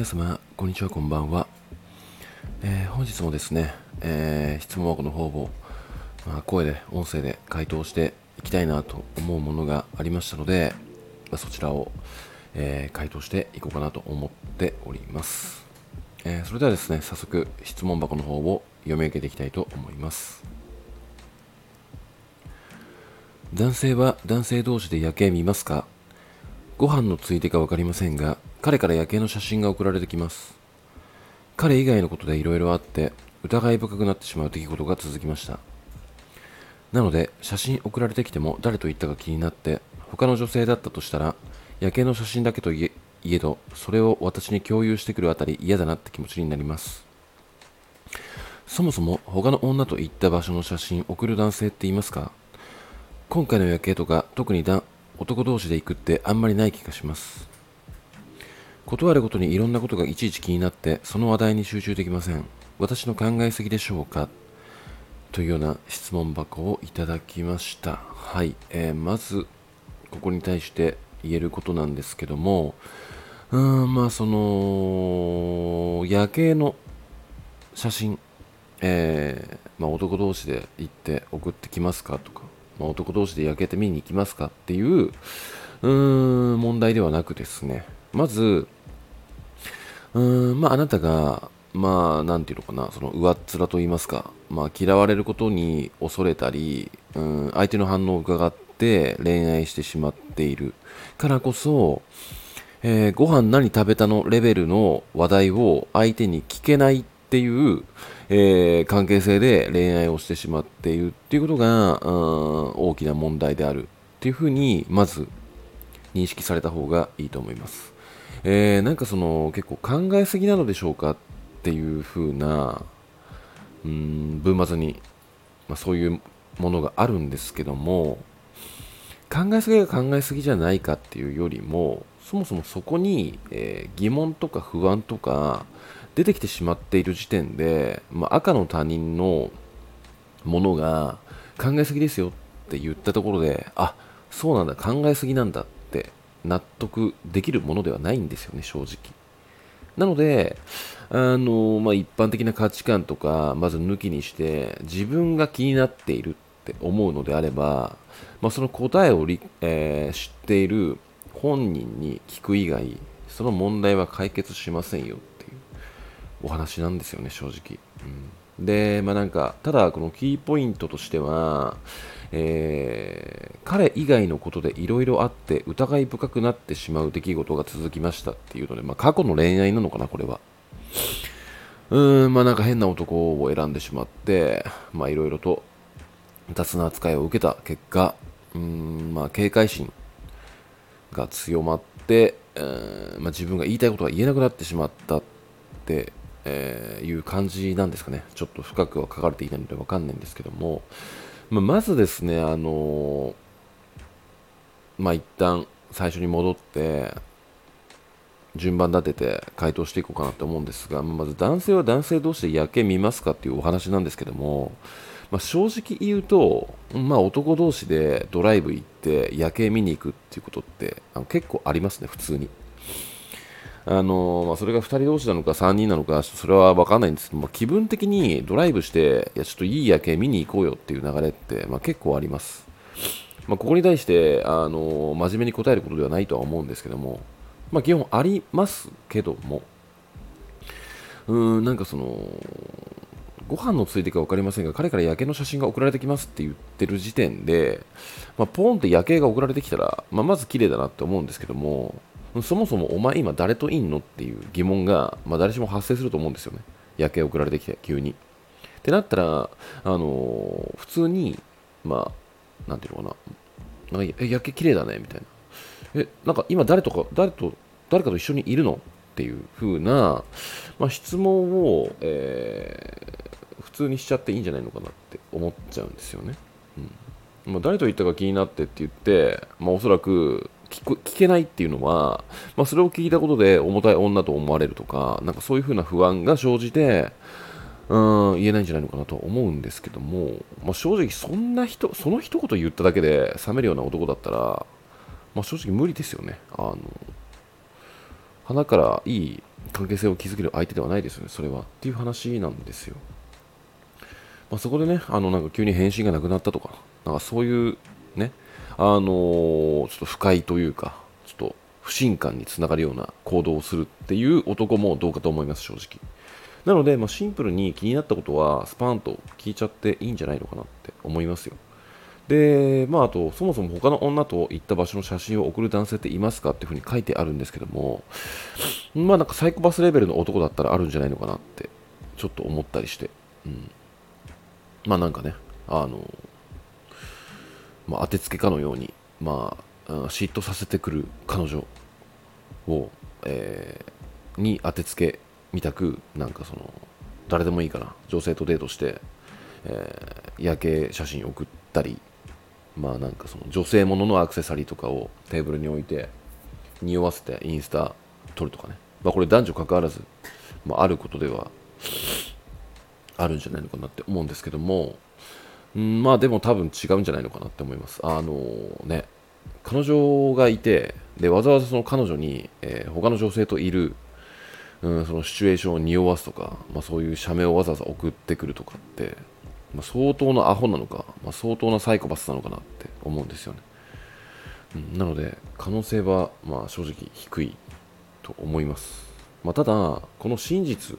皆様、こんにちは、こんばんは。えー本日もですね、えー質問箱の方を、まあ、声で、音声で回答していきたいなと思うものがありましたので、まあそちらを、えー回答していこうかなと思っております。えーそれではですね、早速質問箱の方を読み上げていきたいと思います。男性は男性同士で夜景見ますか？ご飯のついでか分かりませんが彼から夜景の写真が送られてきます。彼以外のことでいろいろあって疑い深くなってしまう出来事が続きました。なので写真送られてきても誰と言ったか気になって他の女性だったとしたら夜景の写真だけといえいえどそれを私に共有してくるあたり嫌だなって気持ちになります。そもそも他の女と行った場所の写真送る男性って言いますか？今回の夜景とか特に男同士で行くってあんまりない気がします。断るごとにいろんなことがいちいち気になってその話題に集中できません。私の考えすぎでしょうか？というような質問箱をいただきました。はい、えーまずここに対して言えることなんですけどもうーんまあその夜景の写真えーまあ、男同士で行って送ってきますかとか、まあ、男同士で焼けて見に行きますかっていううーん問題ではなくですね。まずうーんまああなたがまあなんていうのかなその上っ面と言いますか、まあ、嫌われることに恐れたりうん相手の反応を伺って恋愛してしまっているからこそえーご飯何食べたのレベルの話題を相手に聞けないっていう、えー関係性で恋愛をしてしまっているっていうことが、うん大きな問題であるっていうふうにまず認識された方がいいと思います。えーなんかその結構考えすぎなのでしょうかっていうふうな、うん、文末に、まあ、そういうものがあるんですけども、考えすぎが考えすぎじゃないかっていうよりもそもそもそこに、えー疑問とか不安とか出てきてしまっている時点で、まあ、赤の他人のものが考えすぎですよって言ったところであそうなんだ考えすぎなんだっ納得できるものではないんですよね正直なので、あのまあ、一般的な価値観とか、まず抜きにして、自分が気になっているって思うのであれば、まあ、その答えを、えー知っている本人に聞く以外、その問題は解決しませんよっていうお話なんですよね、正直。うん、で、まあなんか、ただ、このキーポイントとしては、えー彼以外のことでいろいろあって疑い深くなってしまう出来事が続きましたっていうので、まあ、過去の恋愛なのかな、これは。うーん、まあなんか変な男を選んでしまって、まあいろいろと雑な扱いを受けた結果、うーん、まあ警戒心が強まって、えーまあ、自分が言いたいことが言えなくなってしまったって、えーいう感じなんですかね。ちょっと深くは書かれていないのでわかんないんですけども、ま、まずですね、あのーまあ一旦最初に戻って、順番立てて回答していこうかなと思うんですが、まあまず男性は男性同士で夜景見ますかっていうお話なんですけども、まあ、正直言うと、まあ、男同士でドライブ行って夜景見に行くっていうことってあの結構ありますね、普通に。あのまあ、それが2人同士なのか3人なのか、それは分かんないんですけど、まあ、気分的にドライブして、いや、ちょっといい夜景見に行こうよっていう流れって、まあ、結構あります。まあ、ここに対して、あの真面目に答えることではないとは思うんですけども、まあ、基本ありますけども、うーん、なんかその、ご飯のついてか分かりませんが、彼から夜景の写真が送られてきますって言ってる時点で、まあ、ポンって夜景が送られてきたら、まあ、まず綺麗だなって思うんですけども、そもそもお前今誰といんのっていう疑問が、まあ、誰しも発生すると思うんですよね。夜景送られてきて、急に。ってなったら、あのー普通に、まあ、なんていうのかな、なんかえ夜景綺麗だねみたいな。え、なんか今誰とか、誰と、誰かと一緒にいるのっていう風な、まあ、質問を、えー普通にしちゃっていいんじゃないのかなって思っちゃうんですよね。うんまあ、誰と言ったか気になってって言って、まあ、おそらく聞けないっていうのは、まあ、それを聞いたことで重たい女と思われるとか、なんかそういう風な不安が生じて、うん、言えないんじゃないのかなと思うんですけども、まあ、正直そんな人、その一言言っただけで冷めるような男だったら、まあ、正直無理ですよね。あの、鼻からいい関係性を築ける相手ではないですよね、それは。っていう話なんですよ。まあ、そこでね、あのなんか急に返信がなくなったとか、なんかそういう、あのー、ちょっと不快というか、ちょっと不信感につながるような行動をするっていう男もどうかと思います、正直。なので、まあ、シンプルに気になったことはスパーンと聞いちゃっていいんじゃないのかなって思いますよ。で、まあ、あと、そもそも他の女と行った場所の写真を送る男性っていますかっていうふうに書いてあるんですけども、まあ、なんかサイコパスレベルの男だったらあるんじゃないのかなって、ちょっと思ったりして、うん。まあ、なんかね、あの、まあ、当てつけかのように、まあ、嫉妬させてくる彼女を、えー、に当てつけみたく、なんかその、誰でもいいかな、女性とデートして、えー、夜景写真送ったり、まあなんかその女性もののアクセサリーとかをテーブルに置いて匂わせてインスタ撮るとかね、まあ、これ男女関わらず、まあ、あることではあるんじゃないのかなって思うんですけども、うんまあでも多分違うんじゃないのかなって思います。あのね、彼女がいて、でわざわざその彼女に、えー、他の女性といる、うん、そのシチュエーションを匂わすとか、まあ、そういう写メをわざわざ送ってくるとかって、まあ、相当なアホなのか、まあ、相当なサイコパスなのかなって思うんですよね。うん、なので、可能性はまあ正直低いと思います。まあ、ただ、この真実、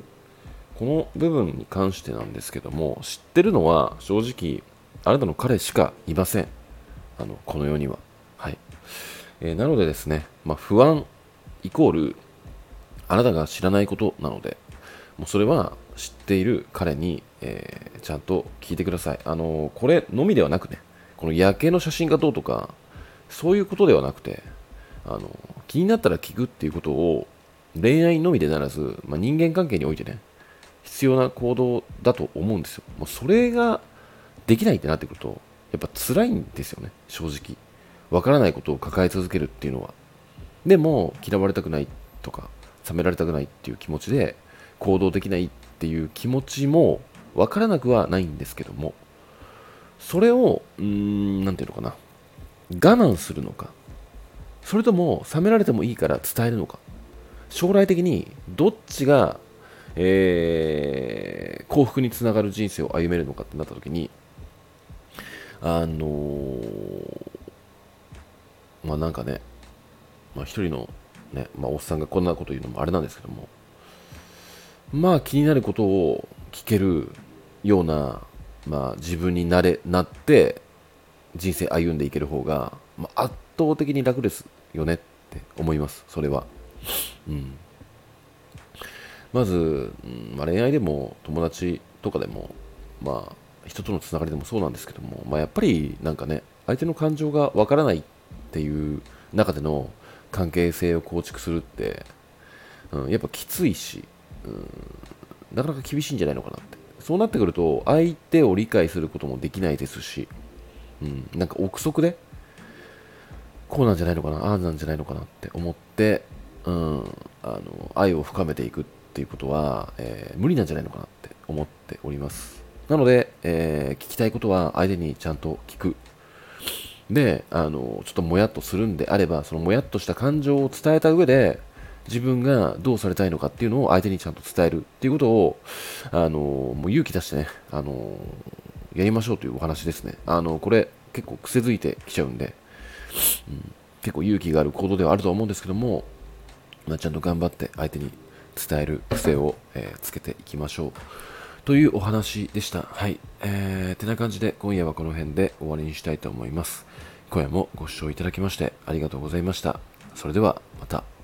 この部分に関してなんですけども、知ってるのは正直、あなたの彼しかいません。あのこの世には。はい。えー、なのでですね、まあ、不安イコール、あなたが知らないことなので、もうそれは知っている彼に、えー、ちゃんと聞いてください。あのこれのみではなくね、この夜景の写真がどうとか、そういうことではなくて、あの気になったら聞くっていうことを恋愛のみでならず、まあ、人間関係においてね、必要な行動だと思うんですよ。もうそれができないってなってくると、やっぱ辛いんですよね、正直。わからないことを抱え続けるっていうのは。でも、嫌われたくないとか、冷められたくないっていう気持ちで、行動できないっていう気持ちも分からなくはないんですけどもそれをうーん何て言うのかな我慢するのかそれとも冷められてもいいから伝えるのか将来的にどっちが、えー、幸福につながる人生を歩めるのかってなった時にあのー、まあなんかね、まあ、一人のね、まあ、おっさんがこんなこと言うのもあれなんですけどもまあ気になることを聞けるような、まあ、自分になれなって人生歩んでいける方が、まあ、圧倒的に楽ですよねって思いますそれは、うん、まず、まあ、恋愛でも友達とかでもまあ人とのつながりでもそうなんですけども、まあ、やっぱりなんかね相手の感情がわからないっていう中での関係性を構築するって、うん、やっぱきついしうん、なかなか厳しいんじゃないのかなって。そうなってくると、相手を理解することもできないですし、うん、なんか憶測で、こうなんじゃないのかな、ああなんじゃないのかなって思って、うん、あの愛を深めていくっていうことは、えー、無理なんじゃないのかなって思っております。なので、えー、聞きたいことは相手にちゃんと聞く。で、あの、ちょっともやっとするんであれば、そのもやっとした感情を伝えた上で、自分がどうされたいのかっていうのを相手にちゃんと伝えるっていうことを、あのもう勇気出してね、あのやりましょうというお話ですね。あのこれ結構癖づいてきちゃうんで、うん、結構勇気がある行動ではあると思うんですけども、まあ、ちゃんと頑張って相手に伝える癖を、えー、つけていきましょう。というお話でした。はい。えー、てな感じで今夜はこの辺で終わりにしたいと思います。今夜もご視聴いただきましてありがとうございました。それではまた。